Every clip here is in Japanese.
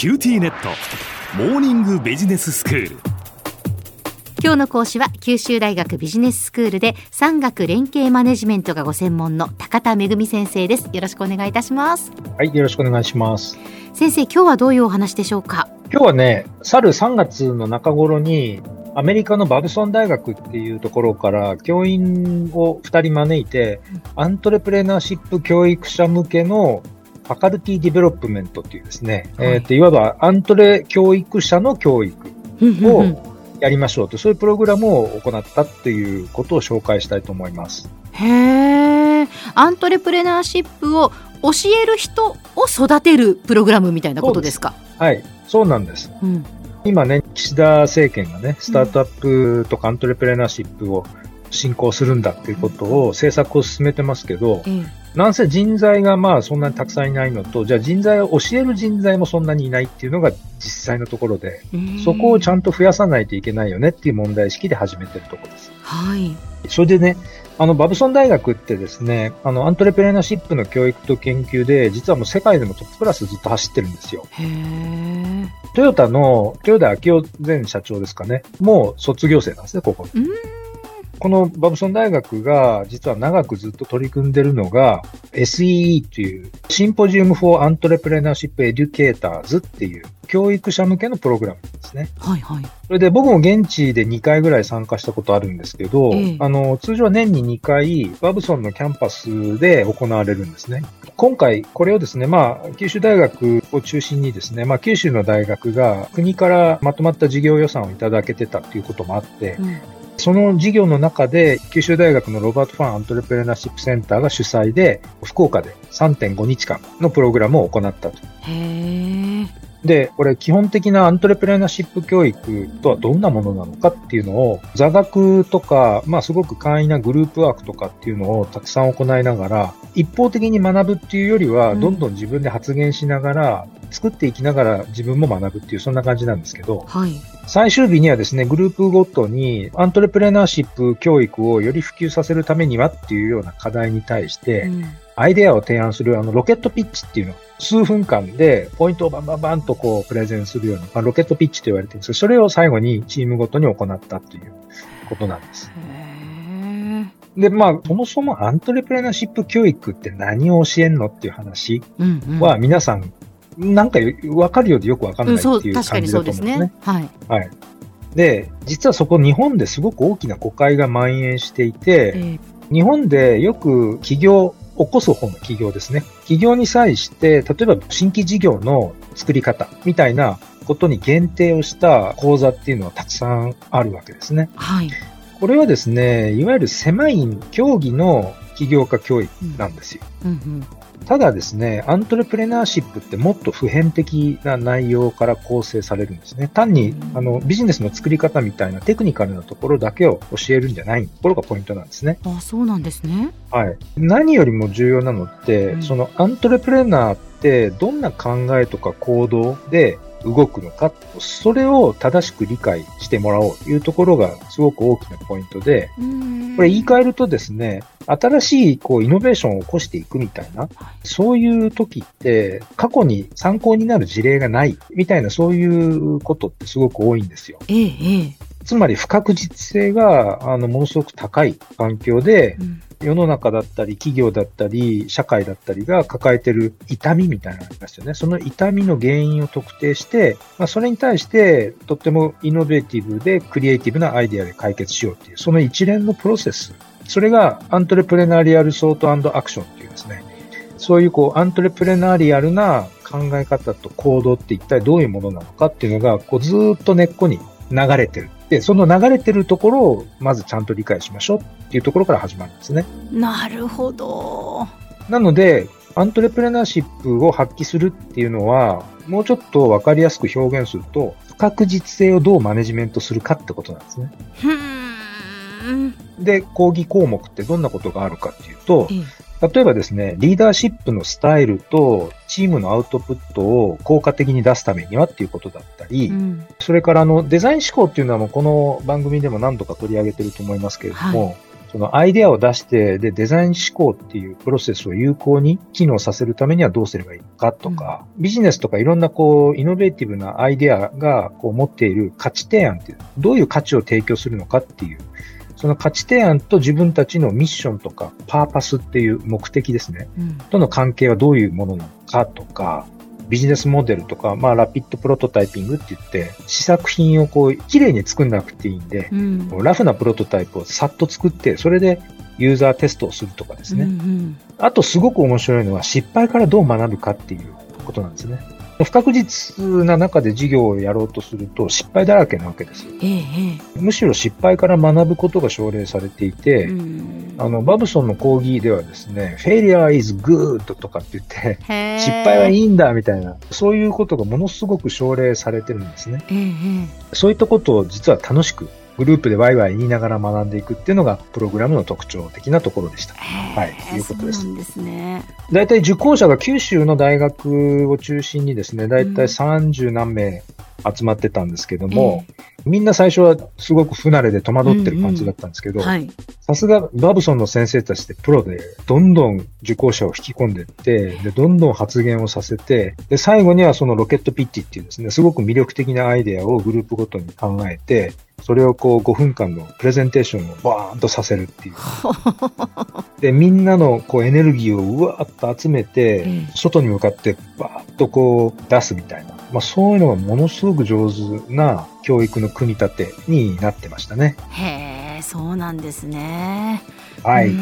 QTnet。モーニングビジネススクール。今日の講師は九州大学ビジネススクールで産学連携マネジメントがご専門の高田恵先生です。よろしくお願いいたします。はい、よろしくお願いします。先生今日はどういうお話でしょうか？今日はね、去る3月の中頃に、アメリカのバブソン大学っていうところから教員を2人招いて、アントレプレナーシップ教育者向けのfaculty development っていうですね、はい。えっと、いわばアントレ教育者の教育をやりましょうと、そういうプログラムを行ったっていうことを紹介したいと思います。へえアントレプレナーシップを教える人を育てるプログラムみたいなことですか？はい、そうなんです。うん。今ね、岸田政権がね、スタートアップとかアントレプレナーシップを振興するんだっていうことを政策を進めてますけど、えなんせ人材がまあそんなにたくさんいないのと、じゃあ人材を教える人材もそんなにいないっていうのが実際のところで、えそこをちゃんんと増やさないといけないよねっていう問題意識で始めてるところです。はいそれでね、あの、バブソン大学ってですね、あの、アントレプレナーシップの教育と研究で、実はもう世界でもトップクラスずっと走ってるんですよ。へえトヨタの、豊田昭夫前社長ですかね。もう卒業生なんですね、ここ。うんこのバブソン大学が実は長くずっと取り組んでるのが SEE という Symposium for Entrepreneurship Educators っていう教育者向けのプログラムですね。はいはいそれで僕も現地で2回ぐらい参加したことあるんですけど、ええあの、通常は年に2回バブソンのキャンパスで行われるんですね。今回これをですね、まあ、九州大学を中心にですね、まあ、九州の大学が国からまとまった事業予算をいただけてたっていうこともあって、うんその事業の中で、九州大学のロバート・ファン・アントレプレナーシップセンターが主催で、福岡で3.5日間のプログラムを行ったと。で、これ基本的なアントレプレナーシップ教育とはどんなものなのかっていうのを、座学とか、まあすごく簡易なグループワークとかっていうのをたくさん行いながら、一方的に学ぶっていうよりは、うん。どんどん自分で発言しながら、作っていきながら自分も学ぶっていう、そんな感じなんですけど、はい最終日にはですね、グループごとにアントレプレナーシップ教育をより普及させるためにはっていうような課題に対して、うん。アイデアを提案するあのロケットピッチっていうのを数分間でポイントをバンバンバンとこうプレゼンするような、まあ、ロケットピッチと言われてるんですけど、それを最後にチームごとに行ったということなんです。で、まあ、そもそもアントレプレナーシップ教育って何を教えんのっていう話は皆さん、なんかわかるようでよくわかんうなんいっていう感じだと思うんですねね。はいはい。で、実はそこ日本ですごく大きな誤解が蔓延していて、え日本でよく起業、起こす方の企業ですね。企業に際して、例えば新規事業の作り方みたいなことに限定をした講座っていうのはたくさんあるわけですね。はいこれはですね、いわゆる狭い競技の起業家教育なんですよ。うんうんただですね、アントレプレナーシップってもっと普遍的な内容から構成されるんですね。単に、あの、ビジネスの作り方みたいなテクニカルなところだけを教えるんじゃないところがポイントなんですね。あそうなんですね。はい。何よりも重要なのって、うんそのアントレプレナーってどんな考えとか行動で動くのか、それを正しく理解してもらおうというところがすごく大きなポイントで、これ言い換えるとですね、新しいこうイノベーションを起こしていくみたいな、そういう時って過去に参考になる事例がないみたいなそういうことってすごく多いんですよ。ええええ。つまり不確実性があのものすごく高い環境で、うん世の中だったり、企業だったり、社会だったりが抱えてる痛みみたいなのがありますよね。その痛みの原因を特定して、まあ、それに対して、とってもイノベーティブでクリエイティブなアイデアで解決しようっていう、その一連のプロセス。それがアントレプレナリアルソートアクションっていうですね。そういうこう、アントレプレナリアルな考え方と行動って一体どういうものなのかっていうのが、こう、ずっと根っこに流れてる。で、その流れてるところを、まずちゃんと理解しましょうっていうところから始まるんですね。なるほど。なので、アントレプレナーシップを発揮するっていうのは、もうちょっとわかりやすく表現すると、不確実性をどうマネジメントするかってことなんですね。で、講義項目ってどんなことがあるかっていうと、ええ例えばですね、リーダーシップのスタイルとチームのアウトプットを効果的に出すためにはっていうことだったり、うん。それからあのデザイン思考っていうのはもうこの番組でも何度か取り上げてると思いますけれども、そのアイデアを出して、で、デザイン思考っていうプロセスを有効に機能させるためにはどうすればいいのかとか、うん、ビジネスとかいろんなこう、イノベーティブなアイデアがこう持っている価値提案っていう、どういう価値を提供するのかっていう、その価値提案と自分たちのミッションとかパーパスっていう目的ですね、うん、との関係はどういうものなのかとか、ビジネスモデルとか、まあ、ラピッドプロトタイピングって言って、試作品をこう、綺麗に作んなくていいんで、うん、ラフなプロトタイプをさっと作って、それでユーザーテストをするとかですね。うんうん、あとすごく面白いのは、失敗からどう学ぶかっていうことなんですね。不確実な中で事業をやろうとすると失敗だらけなわけです。ええ、むしろ失敗から学ぶことが奨励されていて、あの、バブソンの講義ではですね、failure is good とかって言って、失敗はいいんだみたいな、そういうことがものすごく奨励されてるんですね。え、そういったことを実は楽しくグループでワイワイ言いながら学んでいくっていうのが、プログラムの特徴的なところでした。はい、いうことです。そうですね。大体受講者が九州の大学を中心にですね、大体30何名集まってたんですけども、えー、みんな最初はすごく不慣れで戸惑ってる感じだったんですけど、さすがバブソンの先生たちってプロで、どんどん受講者を引き込んでいって、で、どんどん発言をさせて、で、最後にはそのロケットピッチっていうですね、すごく魅力的なアイデアをグループごとに考えて、それをこう5分間のプレゼンテーションをバーンとさせるっていう。で、みんなのこうエネルギーをうわーっと集めて、外に向かってバーッとこう出すみたいな。まあそういうのがものすごく上手な教育の組み立てになってましたね。へえ、そうなんですね。はい。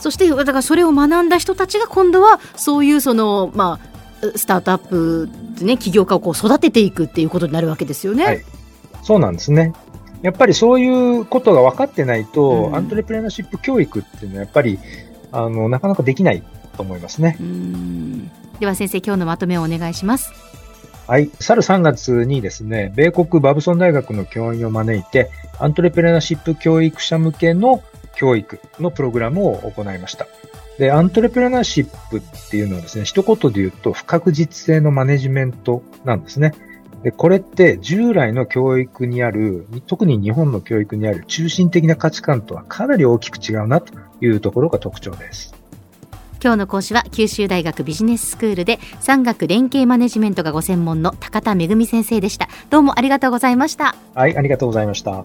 そして、だからそれを学んだ人たちが今度はそういうその、まあ、スタートアップ、ね、起業家をこう育てていくっていうことになるわけですよね。はい、そうなんですね。やっぱりそういうことが分かってないと、うん、アントレプレナーシップ教育っていうのはやっぱりあのなかなかできないと思いますね。では先生、今日のまとめをお願いします。はい。去る3月にですね、米国バブソン大学の教員を招いて、アントレプレナーシップ教育者向けの教育のプログラムを行いました。で、アントレプレナーシップっていうのはですね、一言で言うと不確実性のマネジメントなんですね。で、これって従来の教育にある、特に日本の教育にある中心的な価値観とはかなり大きく違うなというところが特徴です。今日の講師は九州大学ビジネススクールで産学連携マネジメントがご専門の高田恵先生でした。どうもありがとうございました。はい、ありがとうございました。